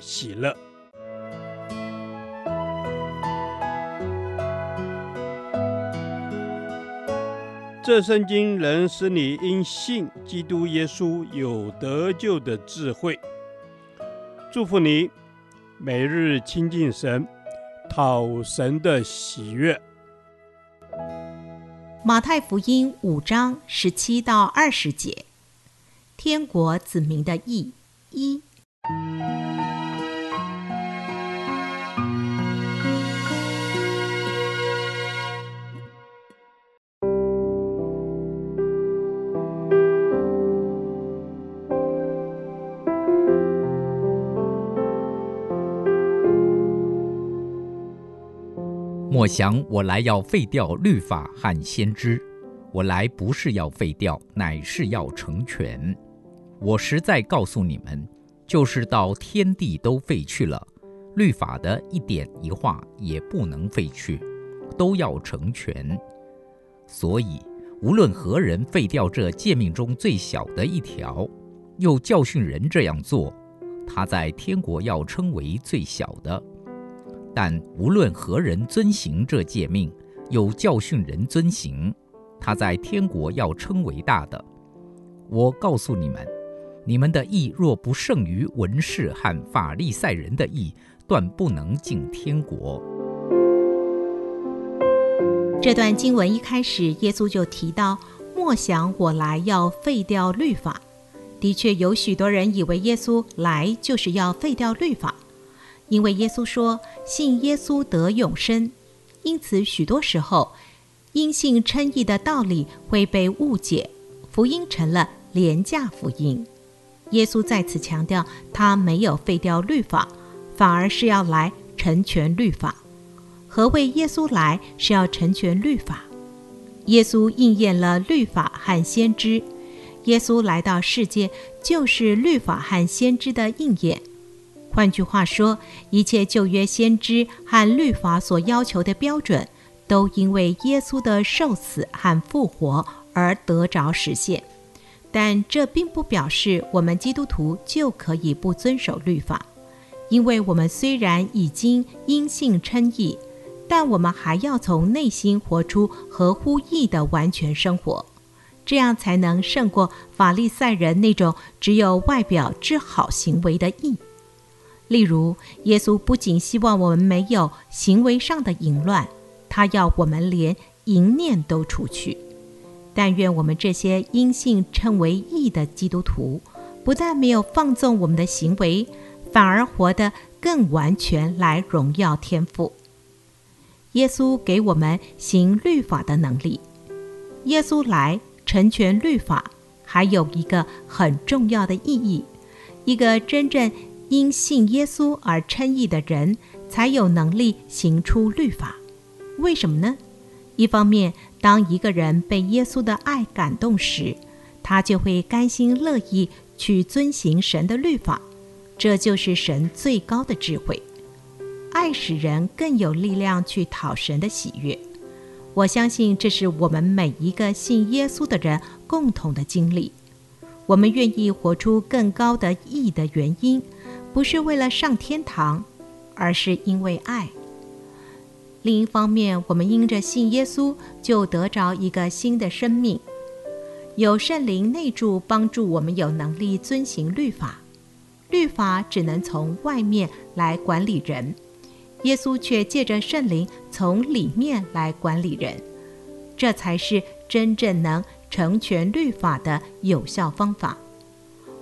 喜乐。这圣经能使你因信基督耶稣有得救的智慧。祝福你，每日亲近神，讨神的喜悦。马太福音五章十七到二十节，天国子民的义一。莫想我来要废掉律法和先知，我来不是要废掉，乃是要成全。我实在告诉你们。就是到天地都废去了，律法的一点一画也不能废去，都要成全。所以，无论何人废掉这诫命中最小的一条，又教训人这样做，他在天国要称为最小的；但无论何人遵行这诫命，有教训人遵行，他在天国要称为大的。我告诉你们。你们的义若不胜于文士和法利赛人的义，断不能进天国。这段经文一开始，耶稣就提到：“莫想我来要废掉律法。”的确，有许多人以为耶稣来就是要废掉律法，因为耶稣说：“信耶稣得永生。”因此，许多时候因信称义的道理会被误解，福音成了廉价福音。耶稣再次强调，他没有废掉律法，反而是要来成全律法。何谓耶稣来是要成全律法？耶稣应验了律法和先知。耶稣来到世界，就是律法和先知的应验。换句话说，一切旧约先知和律法所要求的标准，都因为耶稣的受死和复活而得着实现。但这并不表示我们基督徒就可以不遵守律法，因为我们虽然已经因信称义，但我们还要从内心活出合乎义的完全生活，这样才能胜过法利赛人那种只有外表之好行为的义。例如，耶稣不仅希望我们没有行为上的淫乱，他要我们连淫念都除去。但愿我们这些因信称为义的基督徒，不但没有放纵我们的行为，反而活得更完全，来荣耀天父。耶稣给我们行律法的能力，耶稣来成全律法，还有一个很重要的意义：一个真正因信耶稣而称义的人，才有能力行出律法。为什么呢？一方面，当一个人被耶稣的爱感动时，他就会甘心乐意去遵行神的律法，这就是神最高的智慧。爱使人更有力量去讨神的喜悦。我相信这是我们每一个信耶稣的人共同的经历。我们愿意活出更高的义的原因，不是为了上天堂，而是因为爱。另一方面，我们因着信耶稣，就得着一个新的生命，有圣灵内住，帮助我们有能力遵行律法。律法只能从外面来管理人，耶稣却借着圣灵从里面来管理人，这才是真正能成全律法的有效方法。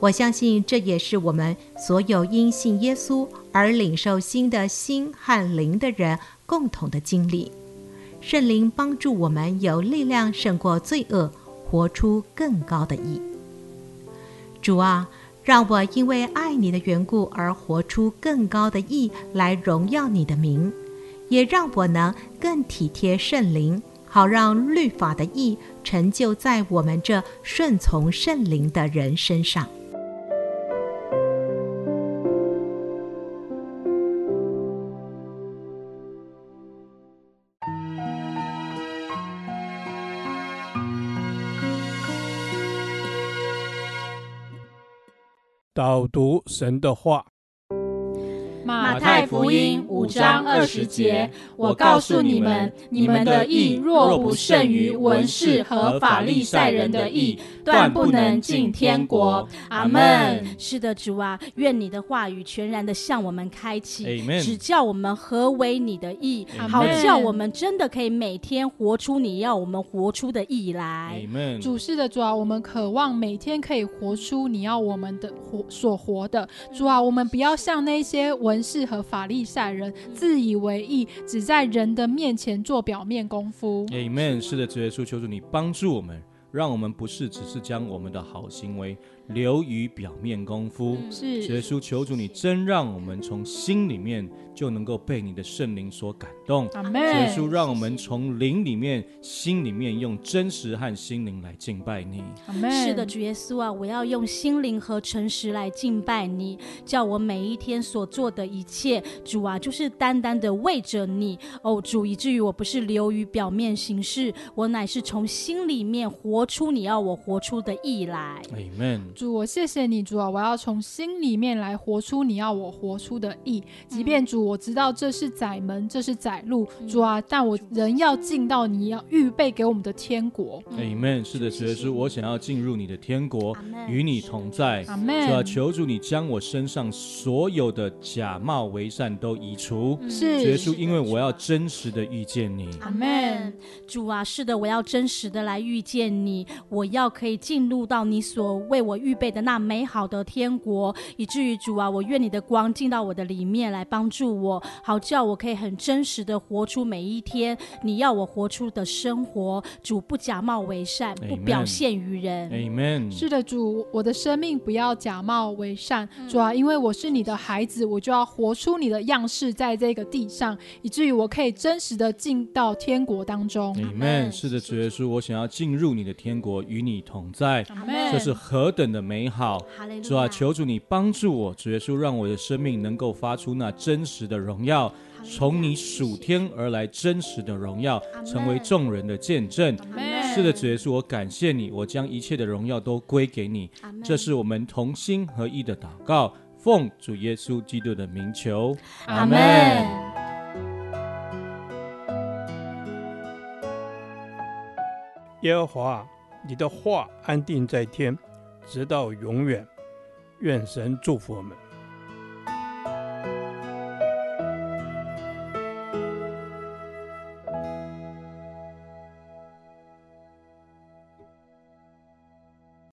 我相信这也是我们所有因信耶稣而领受新的心和灵的人。共同的经历，圣灵帮助我们有力量胜过罪恶，活出更高的义。主啊，让我因为爱你的缘故而活出更高的义来荣耀你的名，也让我能更体贴圣灵，好让律法的义成就在我们这顺从圣灵的人身上。导读神的话。马太福音五章二十节，我告诉你们，你们的义若不胜于文士和法利赛人的义，断不能进天国。阿门。是的，主啊，愿你的话语全然的向我们开启。指教我们何为你的义。好叫我们真的可以每天活出你要我们活出的义来。主是的，主啊，我们渴望每天可以活出你要我们的活所活的。主啊，我们不要像那些。文士和法利赛人自以为意，只在人的面前做表面功夫。Amen。是的，主耶稣，求主你帮助我们，让我们不是只是将我们的好行为。流于表面功夫，是耶稣，求主你真让我们从心里面就能够被你的圣灵所感动。阿门。耶稣，让我们从灵里面、心里面用真实和心灵来敬拜你。阿门。是的，主耶稣啊，我要用心灵和诚实来敬拜你，叫我每一天所做的一切，主啊，就是单单的为着你。哦，主，以至于我不是流于表面形式，我乃是从心里面活出你要我活出的意来。阿门。主，我谢谢你，主啊！我要从心里面来活出你要我活出的意。即便主，我知道这是窄门，这是窄路，主啊，但我仍要进到你要预备给我们的天国。Amen。是的，主耶稣，我想要进入你的天国，与你同在。阿门。主啊，求主你将我身上所有的假冒为善都移除。是，主耶稣，因为我要真实的遇见你。阿门。主啊，是的，我要真实的来遇见你，我要可以进入到你所为我。预备的那美好的天国，以至于主啊，我愿你的光进到我的里面来帮助我，好叫我可以很真实的活出每一天你要我活出的生活。主不假冒为善，Amen. 不表现于人。Amen。是的，主，我的生命不要假冒为善。主啊，因为我是你的孩子，我就要活出你的样式，在这个地上，以至于我可以真实的进到天国当中。Amen。是的，主耶稣，我想要进入你的天国，与你同在。Amen。这是何等的美好！主啊，求主你帮助我，主耶稣，让我的生命能够发出那真实的荣耀，从你属天而来真实的荣耀，成为众人的见证。是的，主耶稣，我感谢你，我将一切的荣耀都归给你。这是我们同心合意的祷告，奉主耶稣基督的名求，阿门。耶和华，你的话安定在天。直到永远，愿神祝福我们。